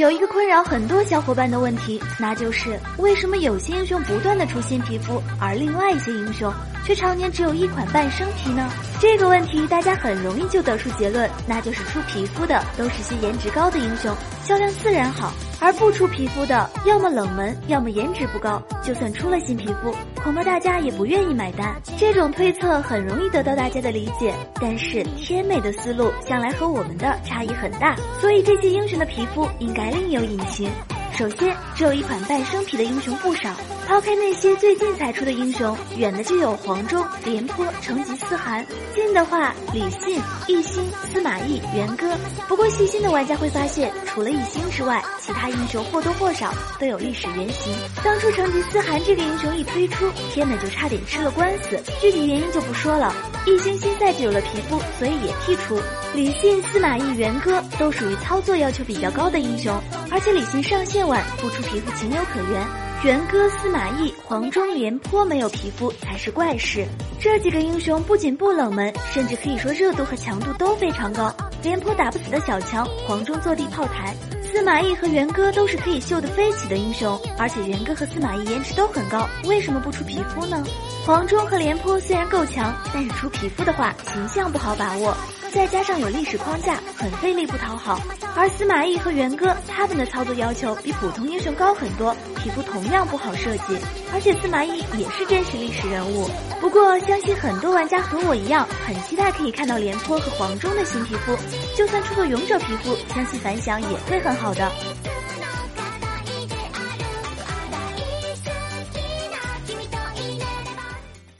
有一个困扰很多小伙伴的问题，那就是为什么有些英雄不断的出新皮肤，而另外一些英雄却常年只有一款半生皮呢？这个问题大家很容易就得出结论，那就是出皮肤的都是些颜值高的英雄，销量自然好；而不出皮肤的，要么冷门，要么颜值不高，就算出了新皮肤，恐怕大家也不愿意买单。这种推测很容易得到大家的理解，但是天美的思路向来和我们的差异很大，所以这些英雄的皮肤应该另有隐情。首先，只有一款半生皮的英雄不少。抛开那些最近才出的英雄，远的就有黄忠、廉颇、成吉思汗；近的话，李信、奕星、司马懿、元歌。不过细心的玩家会发现，除了奕星之外，其他英雄或多或少都有历史原型。当初成吉思汗这个英雄一推出，天美就差点吃了官司，具体原因就不说了。奕星新赛季有了皮肤，所以也剔除。李信、司马懿、元歌都属于操作要求比较高的英雄，而且李信上线不出皮肤情有可原。元歌、司马懿、黄忠、廉颇没有皮肤才是怪事。这几个英雄不仅不冷门，甚至可以说热度和强度都非常高。廉颇打不死的小强，黄忠坐地炮台，司马懿和元歌都是可以秀得飞起的英雄。而且元歌和司马懿颜值都很高，为什么不出皮肤呢？黄忠和廉颇虽然够强，但是出皮肤的话，形象不好把握。再加上有历史框架，很费力不讨好。而司马懿和元歌他们的操作要求比普通英雄高很多，皮肤同样不好设计。而且司马懿也是真实历史人物。不过相信很多玩家和我一样，很期待可以看到廉颇和黄忠的新皮肤。就算出个勇者皮肤，相信反响也会很好的。